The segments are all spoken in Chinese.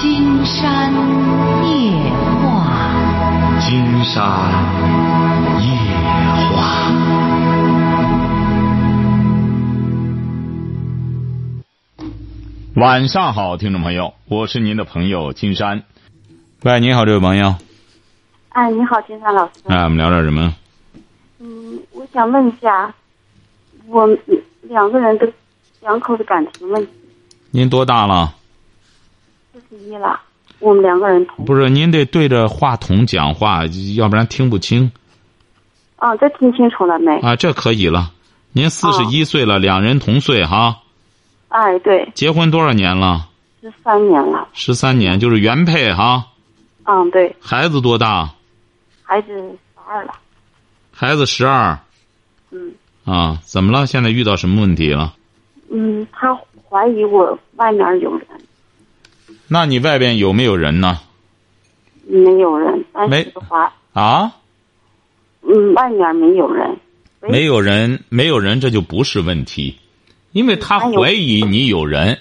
金山夜话，金山夜话。晚上好，听众朋友，我是您的朋友金山。喂，你好，这位朋友。哎，你好，金山老师。哎，我们聊点什么？嗯，我想问一下，我两个人的两口子感情问题，您多大了？四十一了，我们两个人同不是，您得对着话筒讲话，要不然听不清。啊，这听清楚了没？啊，这可以了。您四十一岁了，两人同岁哈。哎，对，结婚多少年了？十三年了。十三年，就是原配哈。嗯，对，孩子多大？孩子十二了。孩子十二。嗯啊，怎么了？现在遇到什么问题了？嗯，他怀疑我外面有人，那你外边有没有人呢？没有人，但没啊，嗯，外面没有人。没有人，没有人，这就不是问题，因为他怀疑你有人，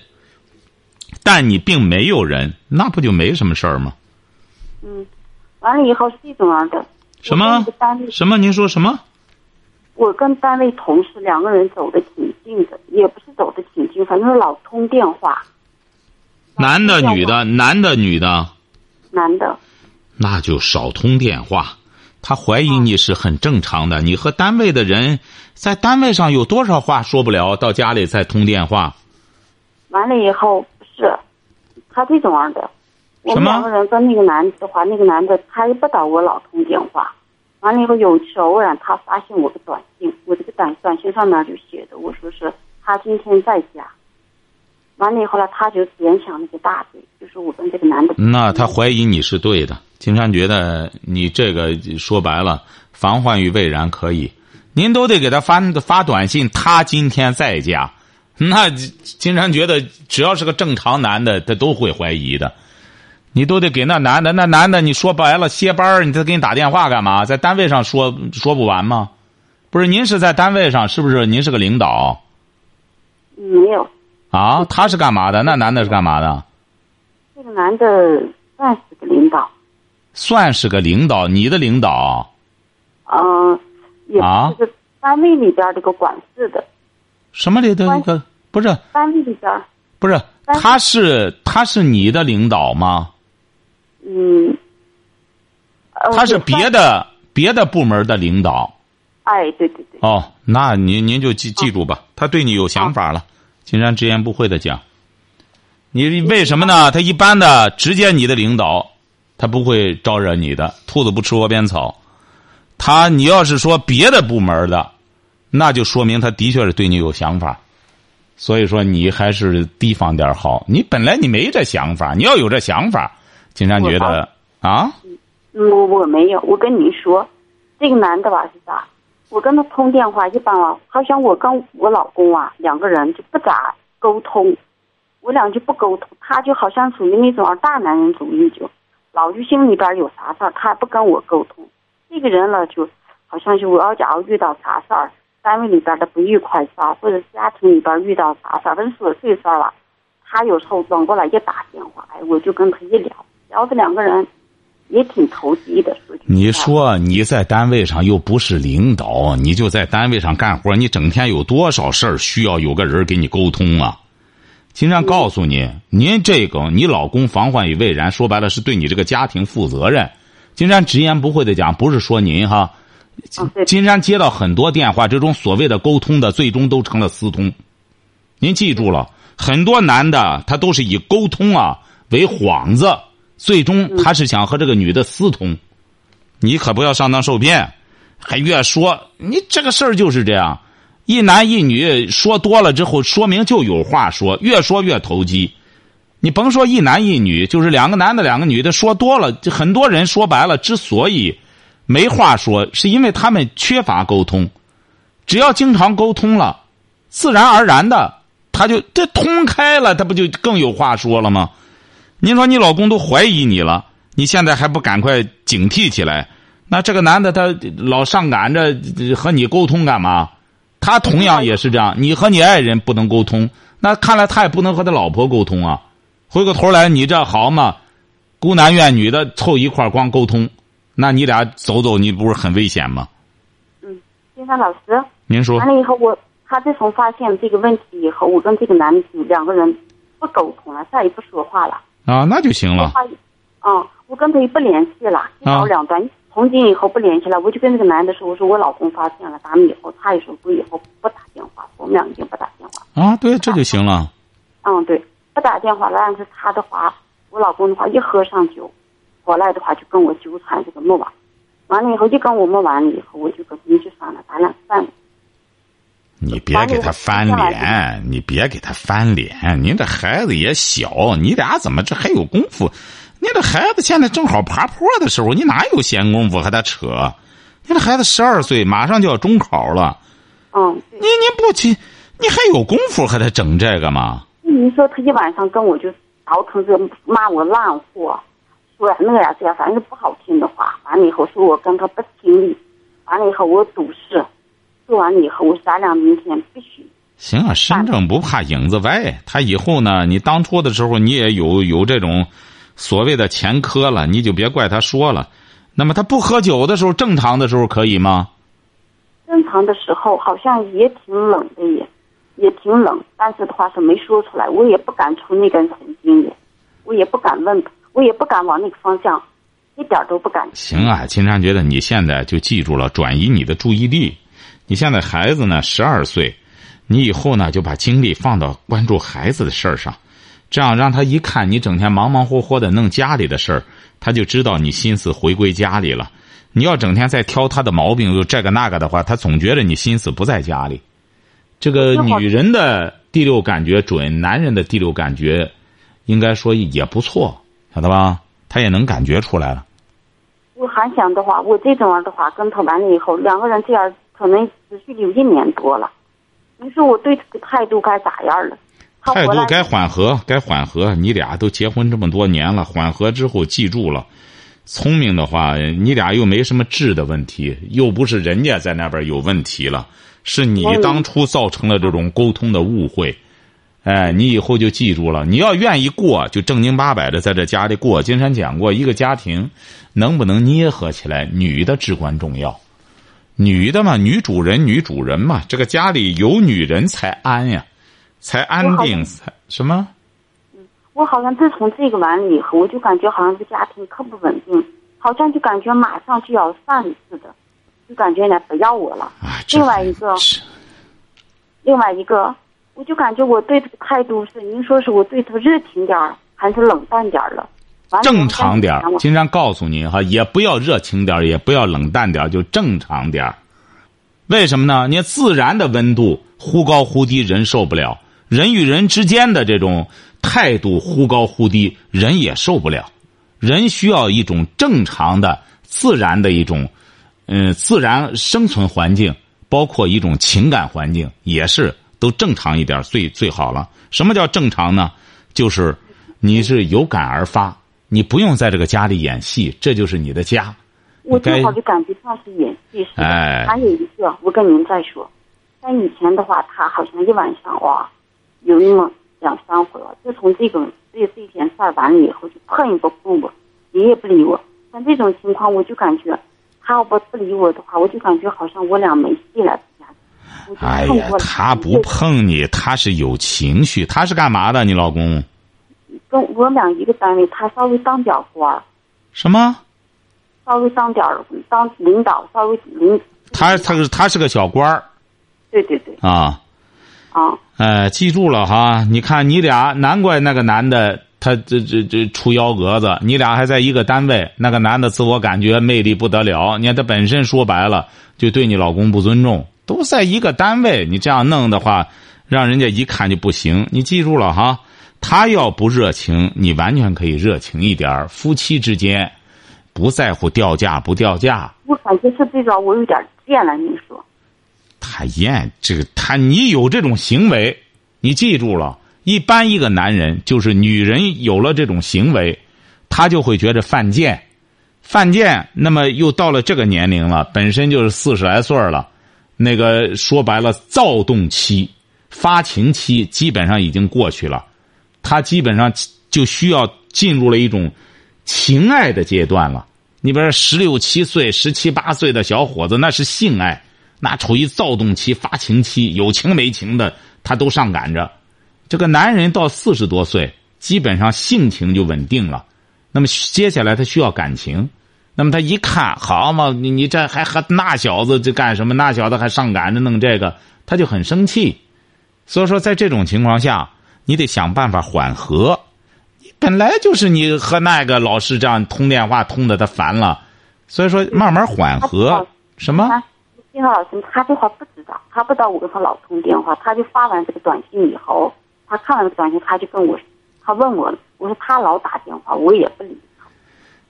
但你并没有人，那不就没什么事儿吗？嗯，完了以后是这种样的。什么单位什么？您说什么？我跟单位同事两个人走的挺近的，也不是走的挺近，反正老通电话。男的、女的，男的、女的，男的，那就少通电话。他怀疑你是很正常的，你和单位的人在单位上有多少话说不了，到家里再通电话。完了以后是，他这种样的。我两个人跟那个男的的话，那个男的他也不打我老通电话。完了以后，有一次偶然他发现我的短信，我这个短短信上面就写的，我说是他今天在家。完了以后呢，他就联想那个大嘴，就是我跟这个男的。那他怀疑你是对的。金山觉得你这个说白了，防患于未然可以。您都得给他发发短信，他今天在家。那金山觉得，只要是个正常男的，他都会怀疑的。你都得给那男的，那男的你说白了歇班儿，你再给你打电话干嘛？在单位上说说不完吗？不是，您是在单位上，是不是？您是个领导嗯没有，啊？他是干嘛的？那男的是干嘛的？这个男的算是个领导，算是个领导，你的领导。嗯、也啊不是单位里边这个管事的，什么里的那个？不是，单位里边，不是，他是他是你的领导吗？嗯，呃他是别的别的部门的领导。哎，对对对，哦，那您您就记记住吧，他对你有想法了。金山直言不讳的讲，你为什么呢？他一般的直接你的领导，他不会招惹你的。兔子不吃窝边草，他你要是说别的部门的，那就说明他的确是对你有想法。所以说你还是提防点好。你本来你没这想法，你要有这想法，金山觉得啊，嗯，我我没有，我跟你说，这个男的吧是啥？我跟他通电话，一般啊，好像我跟我老公啊两个人就不咋沟通，我俩就不沟通，他就好像属于那种大男人主义，就老就心里边有啥事儿，他不跟我沟通。这个人呢，就好像是我要假如遇到啥事儿，单位里边的不愉快事，或者家庭里边遇到啥事儿，反正琐碎事儿吧，他有时候转过来一打电话，哎，我就跟他一聊，聊着两个人也挺投机的。你说你在单位上又不是领导，你就在单位上干活，你整天有多少事儿需要有个人给你沟通啊？金山告诉你，您这个你老公防患于未然，说白了是对你这个家庭负责任。金山直言不讳的讲，不是说您哈，金山接到很多电话，这种所谓的沟通的，最终都成了私通。您记住了，很多男的他都是以沟通啊为幌子，最终他是想和这个女的私通。你可不要上当受骗，还越说你这个事儿就是这样，一男一女说多了之后，说明就有话说，越说越投机。你甭说一男一女，就是两个男的两个女的说多了，就很多人说白了，之所以没话说，是因为他们缺乏沟通。只要经常沟通了，自然而然的他就这通开了，他不就更有话说了吗？您说你老公都怀疑你了，你现在还不赶快警惕起来？那这个男的他老上赶着呃和你沟通干嘛？他同样也是这样，你和你爱人不能沟通，那看来他也不能和他老婆沟通啊。回过头来，你这好嘛？孤男怨女的凑一块儿光沟通，那你俩走走，你不是很危险吗？嗯，金山老师，您说完了以后我，他自从发现这个问题以后，我跟这个男的两个人不沟通了，再也不说话了。啊，那就行了。他，嗯，我跟他也不联系了，一刀两断。从今以后不联系了，我就跟那个男的说：“我说我老公发现了，咱们以后他也说我以后不打电话，我们俩已经不打电话。”啊，对，这就行了。嗯，对，不打电话了。但是他的话，我老公的话一喝上酒，回来的话就跟我纠缠这个没完。完了以后就跟我们完了以后，我就跟你就算了，咱俩散了。你别给他翻脸，你别给他翻脸。您这孩子也小，你俩怎么这还有功夫？您这孩子现在正好爬坡的时候，你哪有闲工夫和他扯？你这孩子十二岁，马上就要中考了。嗯。你你不去，你还有功夫和他整这个吗？你说他一晚上跟我就倒腾这骂我烂货，说那呀这呀，反正不好听的话。完了以后说我跟他不亲密，完了以后我赌誓。做完了以后，我咱俩明天必须。行啊，身正不怕影子歪。他以后呢，你当初的时候你也有有这种所谓的前科了，你就别怪他说了。那么他不喝酒的时候，正常的时候可以吗？正常的时候好像也挺冷的，也也挺冷，但是的话是没说出来，我也不敢出那根神经的，我也不敢问他，我也不敢往那个方向，一点都不敢。行啊，金山觉得你现在就记住了，转移你的注意力。你现在孩子呢，十二岁，你以后呢就把精力放到关注孩子的事儿上，这样让他一看你整天忙忙活活的弄家里的事儿，他就知道你心思回归家里了。你要整天在挑他的毛病，又这个那个的话，他总觉得你心思不在家里。这个女人的第六感觉准，男人的第六感觉，应该说也不错，晓得吧？他也能感觉出来了。我还想的话，我这种样的话跟他完了以后，两个人这样。可能持续有一年多了，你说我对他的态度该咋样了？态度该缓和，该缓和。你俩都结婚这么多年了，缓和之后记住了，聪明的话，你俩又没什么质的问题，又不是人家在那边有问题了，是你当初造成了这种沟通的误会。哎，你以后就记住了，你要愿意过，就正经八百的在这家里过。金山讲过，一个家庭能不能捏合起来，女的至关重要。女的嘛，女主人，女主人嘛，这个家里有女人才安呀，才安定，才什么？嗯，我好像自从这个完了以后，我就感觉好像这个家庭可不稳定，好像就感觉马上就要散似的，就感觉人家不要我了。另外一个，另外一个，我就感觉我对他的态度是，您说是我对他热情点儿，还是冷淡点儿了？正常点儿，经常告诉你哈，也不要热情点儿，也不要冷淡点儿，就正常点儿。为什么呢？你自然的温度忽高忽低，人受不了；人与人之间的这种态度忽高忽低，人也受不了。人需要一种正常的、自然的一种，嗯，自然生存环境，包括一种情感环境，也是都正常一点最最好了。什么叫正常呢？就是你是有感而发。你不用在这个家里演戏，这就是你的家。我正好就感觉像是演戏似的。还有一个，我跟您再说，在以前的话，他好像一晚上哇，有那么两三回了。自从这个这这件事儿完了以后，就碰也不碰我，理也不理我。像这种情况，我就感觉他要不不理我的话，我就感觉好像我俩没戏了。哎呀，他不碰你，他是有情绪。他是干嘛的？你老公？跟我们俩一个单位，他稍微当点官儿。什么？稍微当点儿当领导，稍微领。他他是他是个小官儿。对对对。啊。啊。哎，记住了哈！你看你俩，难怪那个男的他这这这出幺蛾子。你俩还在一个单位，那个男的自我感觉魅力不得了。你看他本身说白了，就对你老公不尊重。都在一个单位，你这样弄的话，让人家一看就不行。你记住了哈。他要不热情，你完全可以热情一点夫妻之间，不在乎掉价不掉价。我感觉是这个，我有点贱了。你说，他厌这个，他你有这种行为，你记住了。一般一个男人，就是女人有了这种行为，他就会觉得犯贱，犯贱。那么又到了这个年龄了，本身就是四十来岁了，那个说白了，躁动期、发情期基本上已经过去了。他基本上就需要进入了一种情爱的阶段了。你比如说十六七岁、十七八岁的小伙子，那是性爱，那处于躁动期、发情期，有情没情的，他都上赶着。这个男人到四十多岁，基本上性情就稳定了。那么接下来他需要感情，那么他一看，好嘛，你你这还和那小子这干什么？那小子还上赶着弄这个，他就很生气。所以说，在这种情况下，你得想办法缓和。你本来就是你和那个老师这样通电话通的，他烦了，所以说慢慢缓和。什么？金涛老师，他这话不知道，他不知道我跟他老通电话，他就发完这个短信以后。他看了短信，他就跟我，他问我，我说他老打电话，我也不理他。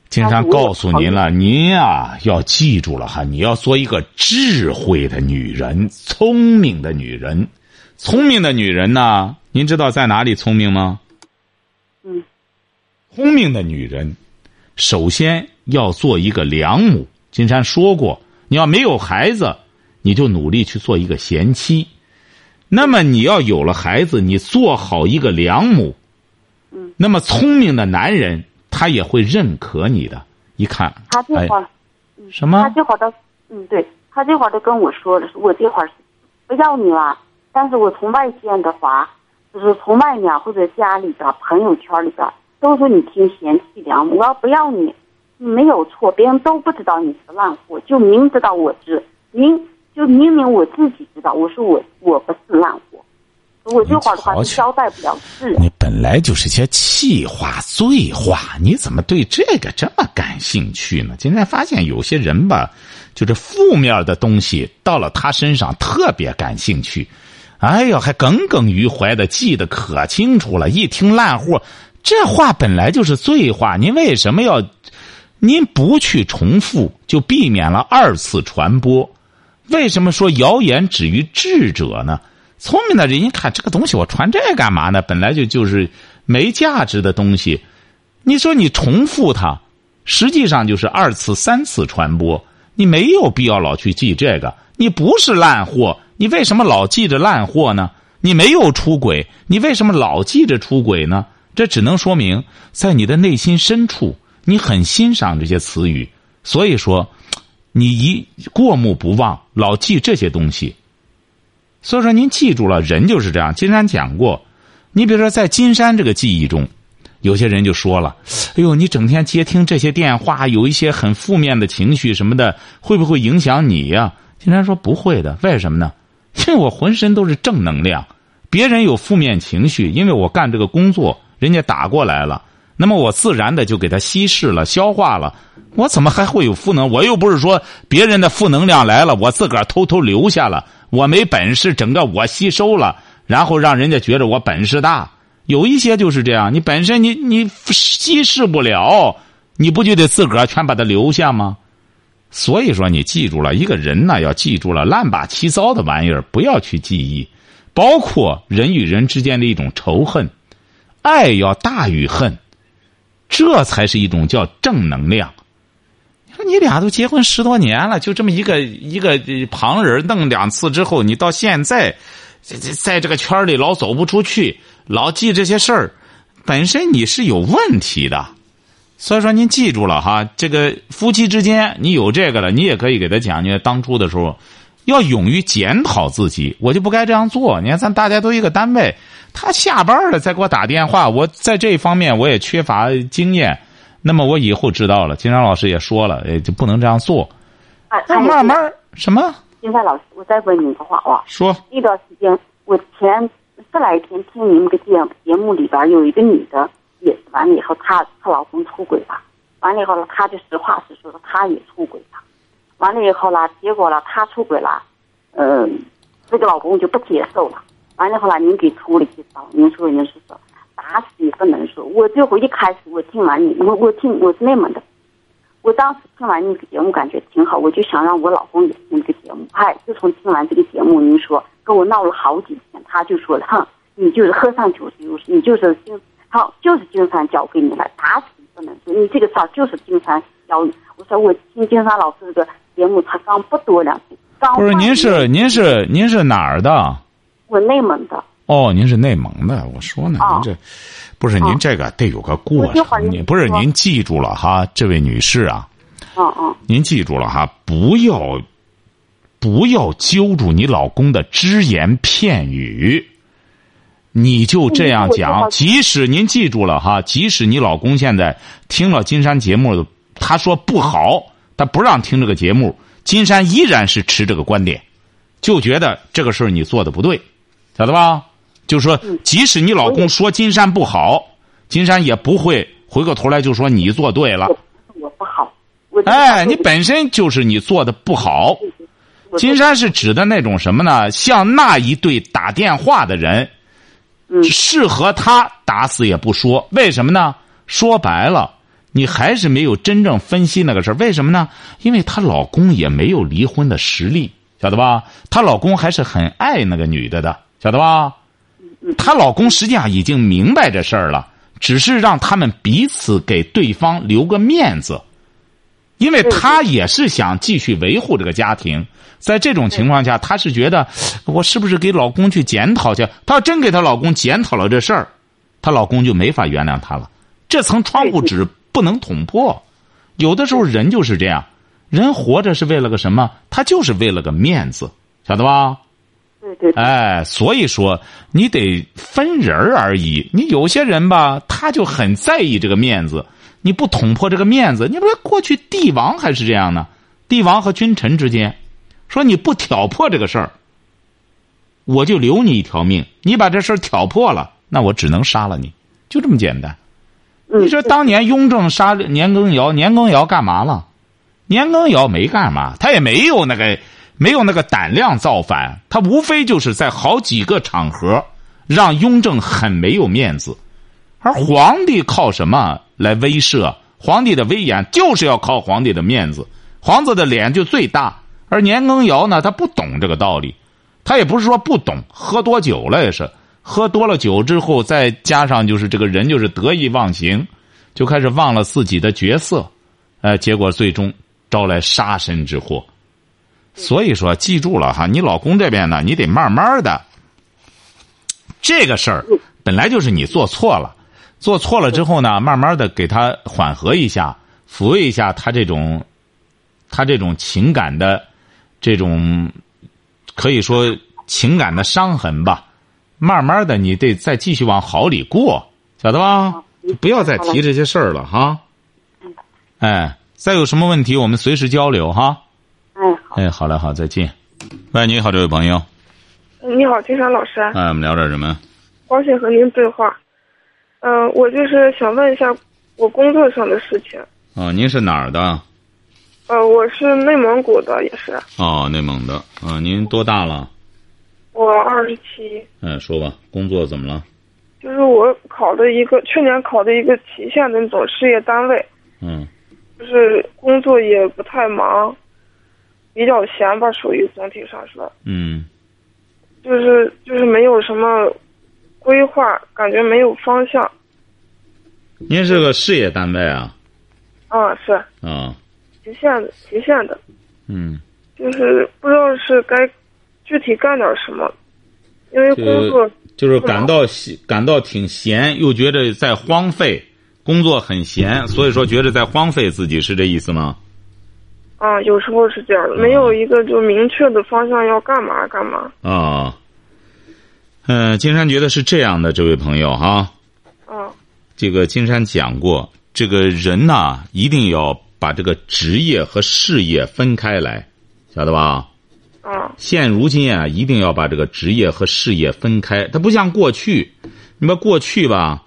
金山告诉您了，您呀要记住了哈，你要做一个智慧的女人，聪明的女人，聪明的女人呢，您知道在哪里聪明吗？嗯，聪明的女人，首先要做一个良母。金山说过，你要没有孩子，你就努力去做一个贤妻。那么你要有了孩子，你做好一个良母，嗯，那么聪明的男人他也会认可你的。一看，他这会儿，嗯，什么？他这会儿都，嗯，对他这会儿都跟我说了，我这会儿不要你了。但是我从外见的话，就是从外面或者家里边、朋友圈里边，都说你听贤妻良母。我要不要你，你没有错，别人都不知道你是烂货，就明知道我知，明。就明明我自己知道，我说我我不是烂货，我这话的话交代不了事。你本来就是些气话、醉话，你怎么对这个这么感兴趣呢？今天发现有些人吧，就是负面的东西到了他身上特别感兴趣，哎呦，还耿耿于怀的记得可清楚了。一听烂货，这话本来就是醉话，您为什么要？您不去重复，就避免了二次传播。为什么说谣言止于智者呢？聪明的人一看这个东西，我传这干嘛呢？本来就就是没价值的东西，你说你重复它，实际上就是二次、三次传播。你没有必要老去记这个。你不是烂货，你为什么老记着烂货呢？你没有出轨，你为什么老记着出轨呢？这只能说明在你的内心深处，你很欣赏这些词语。所以说。你一过目不忘，老记这些东西，所以说您记住了，人就是这样。金山讲过，你比如说在金山这个记忆中，有些人就说了：“哎呦，你整天接听这些电话，有一些很负面的情绪什么的，会不会影响你呀？”金山说：“不会的，为什么呢？因为我浑身都是正能量。别人有负面情绪，因为我干这个工作，人家打过来了。”那么我自然的就给他稀释了、消化了。我怎么还会有负能？我又不是说别人的负能量来了，我自个儿偷偷留下了。我没本事，整个我吸收了，然后让人家觉得我本事大。有一些就是这样，你本身你你稀释不了，你不就得自个儿全把它留下吗？所以说，你记住了，一个人呢要记住了，乱八七糟的玩意儿不要去记忆，包括人与人之间的一种仇恨，爱要大于恨。这才是一种叫正能量。你说你俩都结婚十多年了，就这么一个一个旁人弄两次之后，你到现在在在这个圈里老走不出去，老记这些事儿，本身你是有问题的。所以说您记住了哈，这个夫妻之间你有这个了，你也可以给他讲你当初的时候，要勇于检讨自己，我就不该这样做。你看咱大家都一个单位。他下班了再给我打电话，我在这一方面我也缺乏经验。那么我以后知道了，金山老师也说了，哎，就不能这样做。那慢慢什么？金山老师，我再问你一个话啊。说。一段时间，我前十来天听你们个节节目里边有一个女的，也是完了以后，她她老公出轨了，完了以后呢，她就实话实说，她也出轨了。完了以后呢，结果呢，她出轨了，嗯，这个老公就不接受了。完了以后来您给出了几招，您说您是说打死也不能说。我最后一开始我听完你，我我听我是内蒙的，我当时听完你个节目感觉挺好，我就想让我老公也听这个节目。哎，自从听完这个节目，您说跟我闹了好几天，他就说了，哼，你就是喝上酒就是你就是心，好就是金山教给你了，打死也不能说你这个事儿就是金山教你。我说我听金山老师这个节目才刚不多两天，刚不是您是您是您是哪儿的？我内蒙的。哦，您是内蒙的，我说呢，哦。您这不是您这个得有个过程，不是您记住了哈，这位女士啊，嗯嗯您记住了哈，不要不要揪住你老公的只言片语，你就这样讲。即使您记住了哈，即使你老公现在听了金山节目，他说不好，他不让听这个节目，金山依然是持这个观点，就觉得这个事儿你做的不对，晓得吧？就说，即使你老公说金山不好，金山也不会回过头来就说你做对了。我我不好，哎，你本身就是你做的不好。金山是指的那种什么呢？像那一对打电话的人，嗯适合他打死也不说。为什么呢？说白了，你还是没有真正分析那个事儿。为什么呢？因为她老公也没有离婚的实力，晓得吧？她老公还是很爱那个女的的，晓得吧？她老公实际上已经明白这事儿了，只是让他们彼此给对方留个面子。因为她也是想继续维护这个家庭，在这种情况下，她是觉得我是不是给老公去检讨去？她要真给她老公检讨了这事儿，她老公就没法原谅她了。这层窗户纸不能捅破。有的时候人就是这样，人活着是为了个什么？他就是为了个面子，晓得吧？对对对，哎，所以说你得分人而已。你有些人吧，他就很在意这个面子，你不捅破这个面子，你不是过去帝王还是这样呢？帝王和君臣之间，说你不挑破这个事儿，我就留你一条命。你把这事儿挑破了，那我只能杀了你，就这么简单。嗯你说当年雍正杀年羹尧，年羹尧干嘛了？年羹尧没干嘛，他也没有那个没有那个胆量造反，他无非就是在好几个场合让雍正很没有面子，而皇帝靠什么来威慑？皇帝的威严就是要靠皇帝的面子，皇子的脸就最大。而年羹尧呢，他不懂这个道理，他也不是说不懂，喝多酒了也是，喝多了酒之后，再加上就是这个人就是得意忘形，就开始忘了自己的角色，呃，结果最终招来杀身之祸。所以说，记住了哈，你老公这边呢，你得慢慢的。这个事儿本来就是你做错了，做错了之后呢，慢慢的给他缓和一下，抚慰一下他这种，他这种情感的这种，可以说情感的伤痕吧。慢慢的，你得再继续往好里过，晓得吧？就不要再提这些事儿了哈。哎，再有什么问题，我们随时交流哈。哎好，哎，好嘞，好，再见。喂，你好，这位朋友。你好，金山老师，哎，我们聊点什么？我想和您对话。嗯、我就是想问一下我工作上的事情。哦，您是哪儿的？呃，我是内蒙古的，也是，哦，内蒙的。啊、您多大了？我二十七，哎，说吧，工作怎么了？就是我考的一个去年考的一个旗县的那种事业单位，嗯，就是工作也不太忙，比较闲吧，属于总体上说，嗯，就是就是没有什么规划，感觉没有方向。您是个事业单位啊？啊，是啊，极限的，极限的，嗯，就是不知道是该具体干点什么，因为工作就是感到闲感到挺闲，又觉得在荒废，工作很闲，所以说觉得在荒废自己，是这意思吗？啊，有时候是这样的，没有一个就明确的方向要干嘛干嘛。啊，嗯、金山觉得是这样的，这位朋友哈。啊，这个金山讲过，这个人呐，一定要把这个职业和事业分开来，晓得吧？嗯，现如今啊，一定要把这个职业和事业分开。它不像过去，你把过去吧，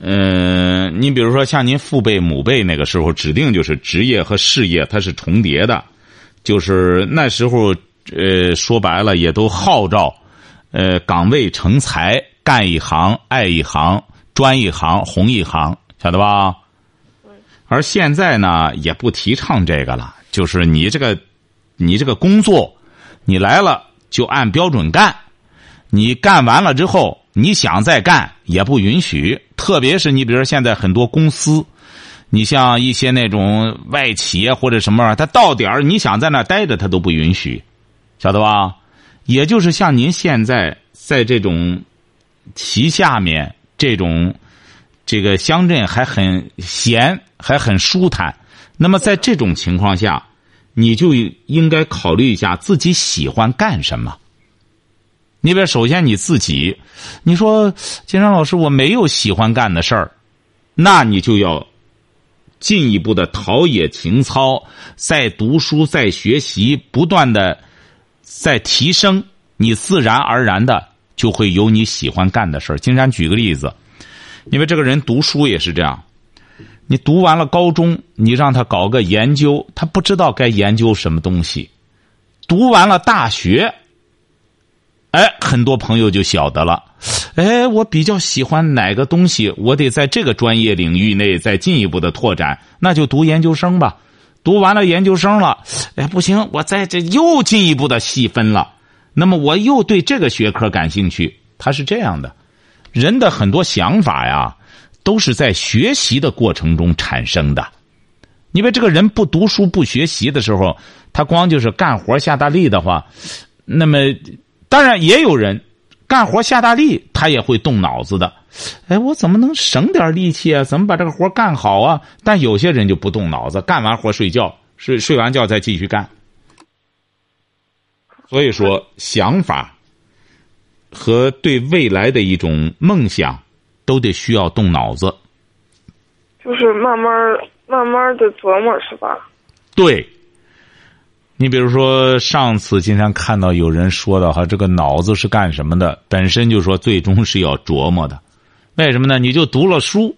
嗯、你比如说像您父辈、母辈那个时候，指定就是职业和事业它是重叠的，就是那时候，呃，说白了也都号召，呃，岗位成才，干一行爱一行，专一行红一行，晓得吧？而现在呢，也不提倡这个了，就是你这个，你这个工作，你来了就按标准干，你干完了之后，你想再干也不允许。特别是你比如说现在很多公司，你像一些那种外企或者什么，他到点儿你想在那待着，他都不允许，晓得吧？也就是像您现在在这种旗下面这种这个乡镇还很闲，还很舒坦。那么在这种情况下，你就应该考虑一下自己喜欢干什么。你比如，首先你自己，你说金山老师，我没有喜欢干的事儿，那你就要进一步的陶冶情操，在读书，在学习，不断的在提升，你自然而然的就会有你喜欢干的事儿。金山举个例子，因为这个人读书也是这样，你读完了高中，你让他搞个研究，他不知道该研究什么东西；读完了大学。哎，很多朋友就晓得了。哎，我比较喜欢哪个东西，我得在这个专业领域内再进一步的拓展，那就读研究生吧。读完了研究生了，哎，不行，我在这又进一步的细分了。那么我又对这个学科感兴趣。他是这样的，人的很多想法呀，都是在学习的过程中产生的。因为这个人不读书不学习的时候，他光就是干活下大力的话，那么。当然，也有人干活下大力，他也会动脑子的。哎，我怎么能省点力气啊？怎么把这个活干好啊？但有些人就不动脑子，干完活睡觉，睡睡完觉再继续干。所以说，想法和对未来的一种梦想，都得需要动脑子。就是慢慢慢慢的琢磨，是吧？对。你比如说，上次经常看到有人说的哈，这个脑子是干什么的？本身就说最终是要琢磨的，为什么呢？你就读了书，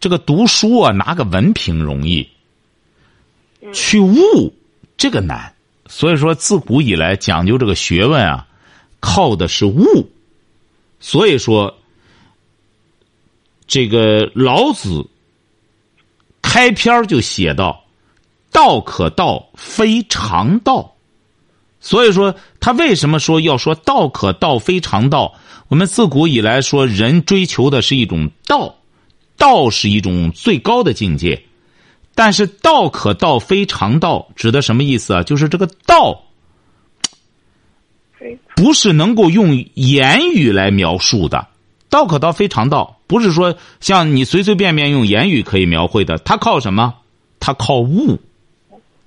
这个读书啊，拿个文凭容易，去悟这个难。所以说，自古以来讲究这个学问啊，靠的是悟。所以说，这个老子开篇就写到。道可道，非常道。所以说，他为什么说要说道可道，非常道？我们自古以来说，人追求的是一种道，道是一种最高的境界。但是，道可道，非常道，指的什么意思啊？就是这个道，不是能够用言语来描述的。道可道，非常道，不是说像你随随便便用言语可以描绘的。它靠什么？它靠悟。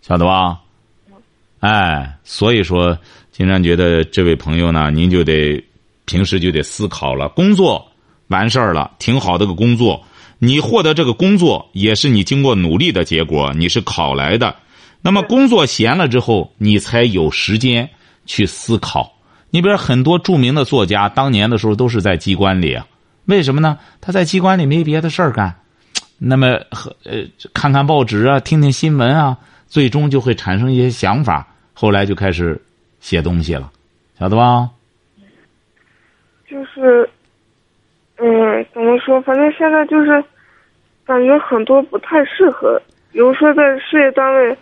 晓得吧？哎，所以说，经常觉得这位朋友呢，您就得平时就得思考了。工作完事儿了，挺好的个工作，你获得这个工作也是你经过努力的结果，你是考来的。那么工作闲了之后，你才有时间去思考。你比如很多著名的作家，当年的时候都是在机关里啊，为什么呢？他在机关里没别的事儿干，那么和呃看看报纸啊，听听新闻啊。最终就会产生一些想法，后来就开始写东西了，晓得吧？就是，嗯，怎么说？反正现在就是感觉很多不太适合。比如说，在事业单位，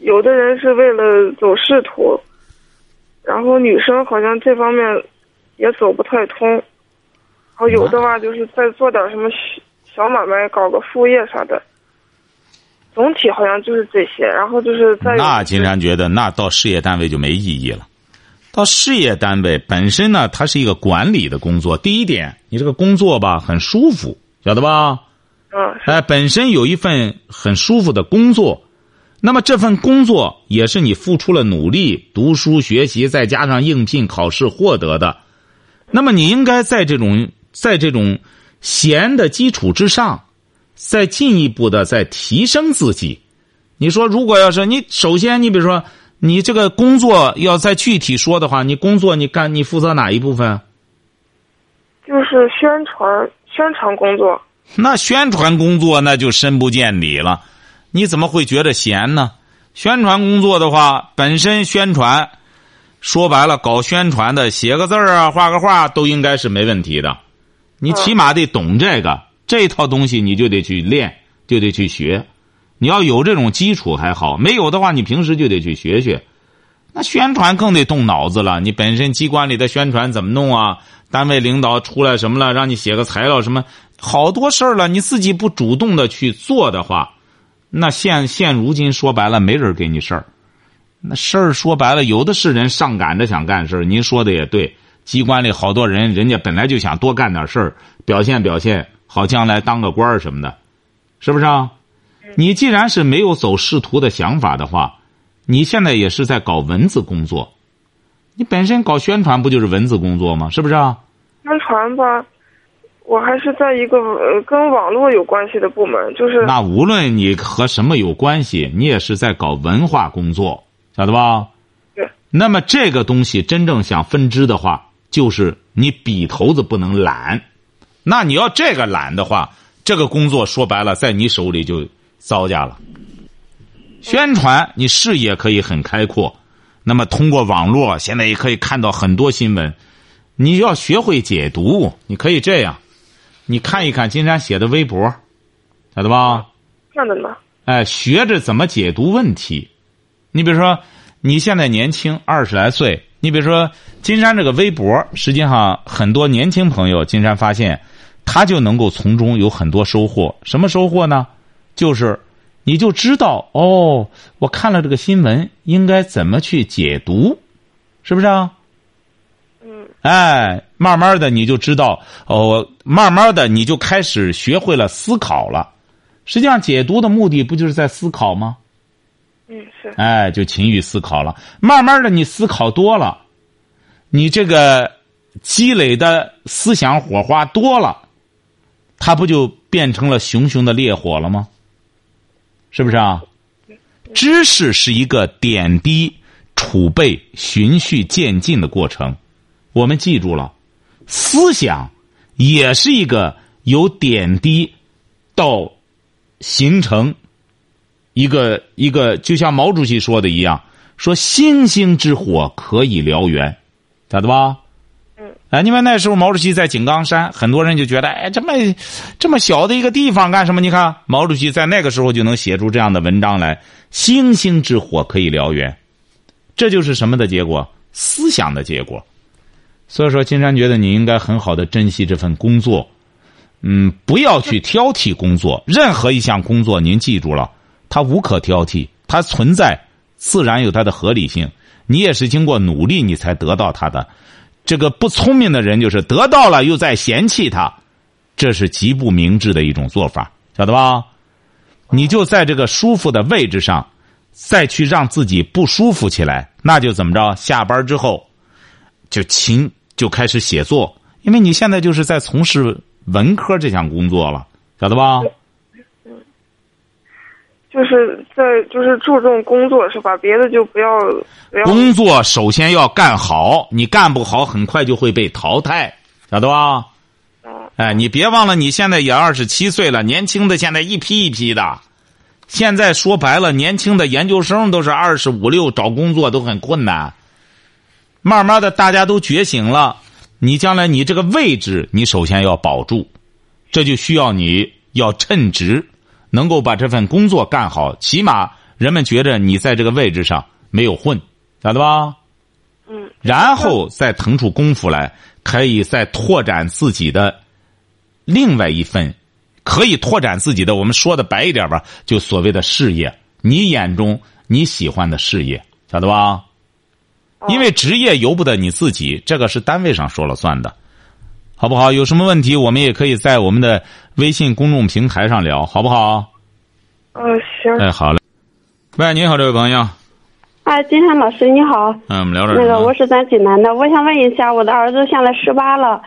有的人是为了走仕途，然后女生好像这方面也走不太通。然后有的话，就是在做点什么小买卖，搞个副业啥的。总体好像就是这些，然后就是在那金山觉得，那到事业单位就没意义了。到事业单位本身呢，它是一个管理的工作。第一点，你这个工作吧很舒服，晓得吧？嗯。哎，本身有一份很舒服的工作，那么这份工作也是你付出了努力、读书学习，再加上应聘考试获得的。那么你应该在这种在这种闲的基础之上。再进一步的再提升自己，你说如果要是你首先你比如说你这个工作要再具体说的话，你工作你干你负责哪一部分？就是宣传宣传工作。那宣传工作那就深不见底了，你怎么会觉得闲呢？宣传工作的话，本身宣传说白了搞宣传的写个字儿啊画个画都应该是没问题的，你起码得懂这个。这套东西你就得去练，就得去学。你要有这种基础还好，没有的话，你平时就得去学学。那宣传更得动脑子了。你本身机关里的宣传怎么弄啊？单位领导出来什么了，让你写个材料什么，好多事儿了。你自己不主动的去做的话，那现现如今说白了，没人给你事儿。那事儿说白了，有的是人上赶着想干事儿。您说的也对，机关里好多人，人家本来就想多干点事儿，表现表现，好将来当个官儿什么的，是不是啊？你既然是没有走仕途的想法的话，你现在也是在搞文字工作，你本身搞宣传不就是文字工作吗？是不是啊？宣传吧，我还是在一个呃跟网络有关系的部门，就是那无论你和什么有关系，你也是在搞文化工作，晓得吧？对。那么这个东西真正想分支的话，就是你笔头子不能懒。那你要这个懒的话，这个工作说白了，在你手里就糟践了。宣传你视野可以很开阔，那么通过网络，现在也可以看到很多新闻。你要学会解读，你可以这样，你看一看金山写的微博，晓得吧？看的呢。哎，学着怎么解读问题。你比如说，你现在年轻，二十来岁。你比如说，金山这个微博，实际上很多年轻朋友，金山发现，他就能够从中有很多收获。什么收获呢？就是你就知道哦，我看了这个新闻，应该怎么去解读，是不是啊？嗯。哎，慢慢的你就知道哦，慢慢的你就开始学会了思考了。实际上，解读的目的不就是在思考吗？嗯，是。哎，就勤于思考了。慢慢的，你思考多了，你这个积累的思想火花多了，它不就变成了熊熊的烈火了吗？是不是啊？知识是一个点滴储备、循序渐进的过程。我们记住了，思想也是一个由点滴到形成。一个一个，就像毛主席说的一样，说星星之火可以燎原，晓得吧？嗯。哎，你们那时候毛主席在井冈山，很多人就觉得，哎，这么这么小的一个地方干什么？你看，毛主席在那个时候就能写出这样的文章来，星星之火可以燎原，这就是什么的结果？思想的结果。所以说，金山觉得你应该很好的珍惜这份工作，嗯，不要去挑剔工作，任何一项工作，您记住了。它无可挑剔，它存在，自然有它的合理性。你也是经过努力，你才得到它的。这个不聪明的人就是得到了又在嫌弃他，这是极不明智的一种做法，晓得吧？你就在这个舒服的位置上，再去让自己不舒服起来，那就怎么着？下班之后，就勤就开始写作，因为你现在就是在从事文科这项工作了，晓得吧？就是在就是注重工作是吧？别的就不要不要。工作首先要干好，你干不好，很快就会被淘汰，晓得吧？哎，你别忘了，你现在也二十七岁了，年轻的现在一批一批的。现在说白了，年轻的研究生都是二十五六，找工作都很困难。慢慢的，大家都觉醒了，你将来你这个位置，你首先要保住，这就需要你要称职。能够把这份工作干好，起码人们觉得你在这个位置上没有混，晓得吧？嗯。然后再腾出功夫来，可以再拓展自己的另外一份，可以拓展自己的。我们说的白一点吧，就所谓的事业，你眼中你喜欢的事业，晓得吧？因为职业由不得你自己，这个是单位上说了算的。好不好？有什么问题，我们也可以在我们的微信公众平台上聊，好不好？嗯，行。哎，好嘞。喂，你好，这位朋友。哎，金山老师，你好。嗯，我们聊点那个，我是咱济南的，我想问一下，我的儿子现在十八了，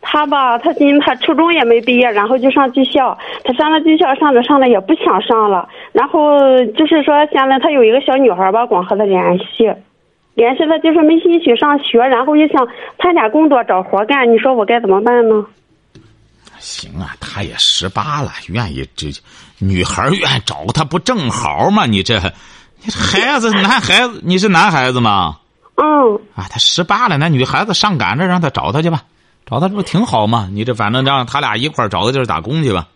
他吧，他今他初中也没毕业，然后就上技校，他上了技校，上着上着也不想上了，然后就是说，现在他有一个小女孩吧，光和他联系。联系他就是没兴趣上学，然后又想参加工作找活干，你说我该怎么办呢？行啊，他也十八了，愿意这女孩愿意找他不正好吗？你这孩子男孩子，你是男孩子吗？嗯。啊，他十八了，那女孩子上赶着让他找他去吧，找他这不挺好吗？你这反正让他俩一块找个地儿打工去吧。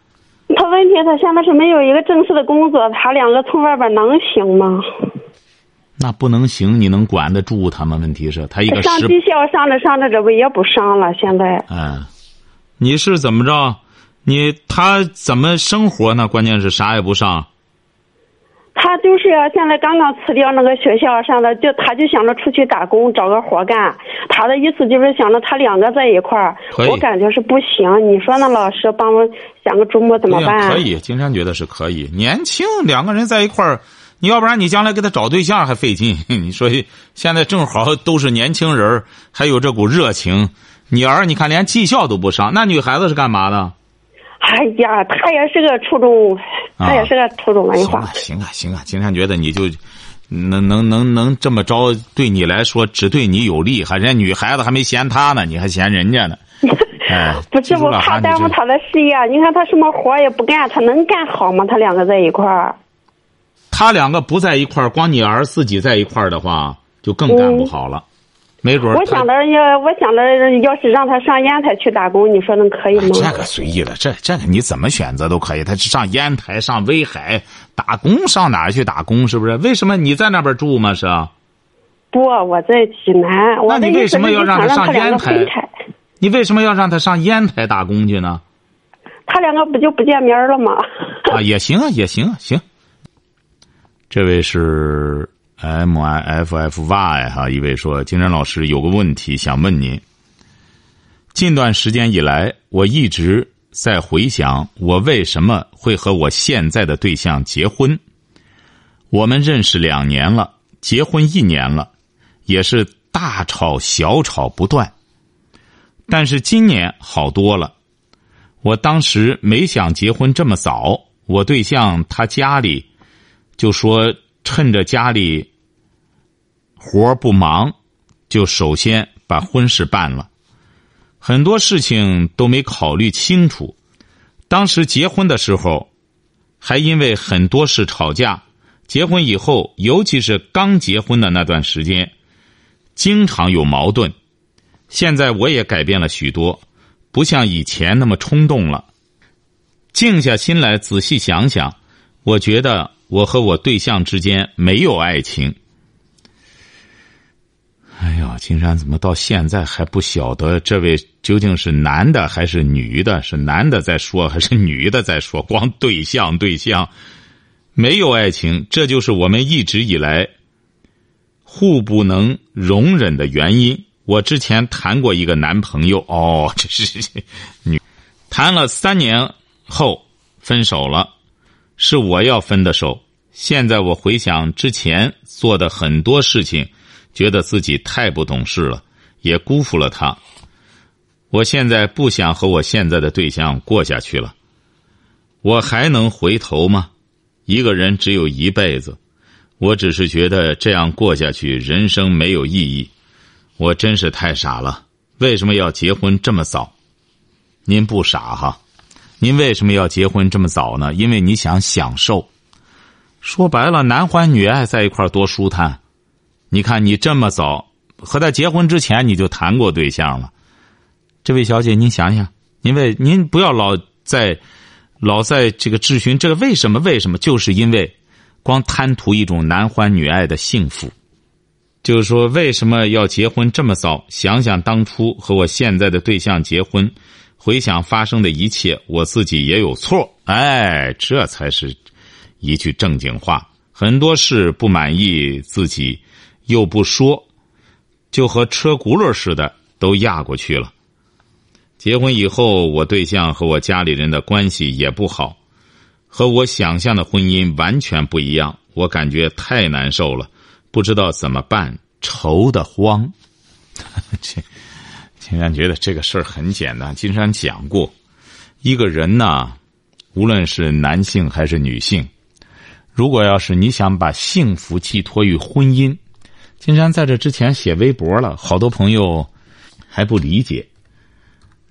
他问题他现在是没有一个正式的工作，他两个从外边能行吗？那不能行，你能管得住他吗？问题是，他一个上技校上着上着，这不也不上了？现在，嗯，你是怎么着？你他怎么生活呢？关键是啥也不上。他他就是现在刚刚辞掉那个学校上的，就他就想着出去打工找个活干。他的意思就是想着他两个在一块儿，我感觉是不行。你说那老师帮我想个周末怎么办？可以，金山觉得是可以。年轻两个人在一块儿，你要不然你将来给他找对象还费劲。你说现在正好都是年轻人儿还有这股热情。你儿你看连技校都不上，那女孩子是干嘛的？哎呀，她也是个初中，她也是个初中文化。行啊，行啊，行啊！金山觉得你就能能能能这么着，对你来说只对你有利，还人家女孩子还没嫌他呢，你还嫌人家呢。哎，不是我怕耽误他的事业。你看他什么活也不干，他能干好吗？他两个在一块儿。他两个不在一块儿，光你儿自己在一块儿的话，就更干不好了。没准儿我想着要，我想着要是让他上烟台去打工，你说能可以吗？这个随意了，这这个你怎么选择都可以。他上烟台、上威海打工，上哪儿去打工？是不是？为什么你在那边住吗？是啊？不，我在济南。那你为什么要让他上烟台？你为什么要让他上烟台打工去呢？他两个不就不见面了吗？啊，也行啊，也行啊，行。这位是 M I F F Y 哈，一位说，金山老师有个问题想问您。近段时间以来，我一直在回想我为什么会和我现在的对象结婚。我们认识两年了，结婚一年了，也是大吵小吵不断。但是今年好多了。我当时没想结婚这么早，我对象他家里就说趁着家里活不忙，就首先把婚事办了，很多事情都没考虑清楚。当时结婚的时候，还因为很多事吵架。结婚以后，尤其是刚结婚的那段时间，经常有矛盾。现在我也改变了许多。不像以前那么冲动了，静下心来仔细想想，我觉得我和我对象之间没有爱情。哎呀，金山怎么到现在还不晓得这位究竟是男的还是女的？是男的在说还是女的在说？光对象对象，没有爱情，这就是我们一直以来互不能容忍的原因。我之前谈过一个男朋友，哦，这是 女，谈了三年后分手了，是我要分的手。现在我回想之前做的很多事情，觉得自己太不懂事了，也辜负了他。我现在不想和我现在的对象过下去了，我还能回头吗？一个人只有一辈子，我只是觉得这样过下去，人生没有意义。我真是太傻了，为什么要结婚这么早？您不傻哈，您为什么要结婚这么早呢？因为你想享受。说白了，男欢女爱在一块儿多舒坦。你看，你这么早和他结婚之前你就谈过对象了，这位小姐，您想想，您为您不要老在老在这个质询这个为什么？为什么？就是因为光贪图一种男欢女爱的幸福。就是说，为什么要结婚这么早？想想当初和我现在的对象结婚，回想发生的一切，我自己也有错。哎，这才是一句正经话。很多事不满意自己，又不说，就和车轱辘似的，都压过去了。结婚以后，我对象和我家里人的关系也不好，和我想象的婚姻完全不一样。我感觉太难受了。不知道怎么办，愁得慌。这金山觉得这个事儿很简单。金山讲过，一个人呢，无论是男性还是女性，如果要是你想把幸福寄托于婚姻，金山在这之前写微博了，好多朋友还不理解。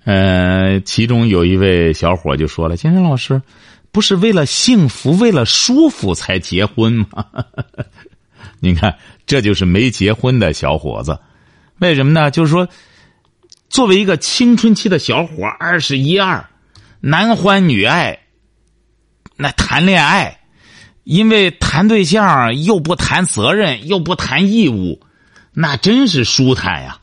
呃，其中有一位小伙就说了：“金山老师，不是为了幸福、为了舒服才结婚吗？” 您看，这就是没结婚的小伙子，为什么呢？就是说，作为一个青春期的小伙，二十一二，男欢女爱，那谈恋爱，因为谈对象又不谈责任，又不谈义务，那真是舒坦呀。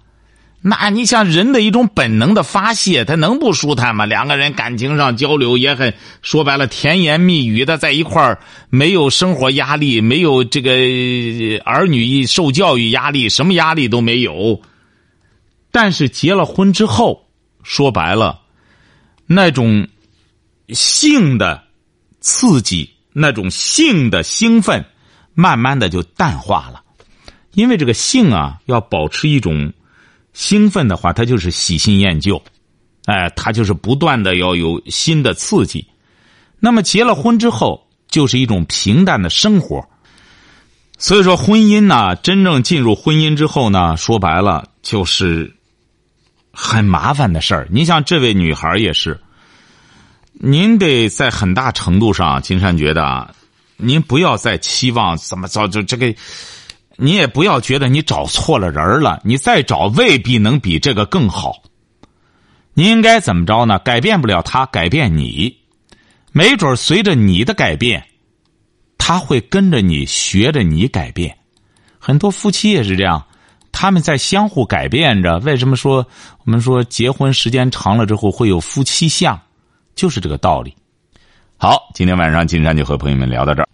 那你像人的一种本能的发泄，他能不舒坦吗？两个人感情上交流也很说白了甜言蜜语的在一块儿，没有生活压力，没有这个儿女受教育压力，什么压力都没有。但是结了婚之后，说白了，那种性的刺激，那种性的兴奋，慢慢的就淡化了。因为这个性啊，要保持一种。兴奋的话，它就是喜新厌旧，哎，它就是不断的要有新的刺激。那么结了婚之后，就是一种平淡的生活。所以说，婚姻呢，真正进入婚姻之后呢，说白了就是很麻烦的事儿。你像这位女孩也是，您得在很大程度上，金山觉得啊，您不要再期望怎么着就这个。你也不要觉得你找错了人了，你再找未必能比这个更好。你应该怎么着呢？改变不了他，改变你。没准随着你的改变，他会跟着你学着你改变。很多夫妻也是这样，他们在相互改变着。为什么说我们说结婚时间长了之后会有夫妻相？就是这个道理。好，今天晚上金山就和朋友们聊到这儿，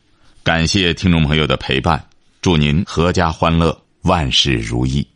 感谢听众朋友的陪伴。祝您阖家欢乐，万事如意。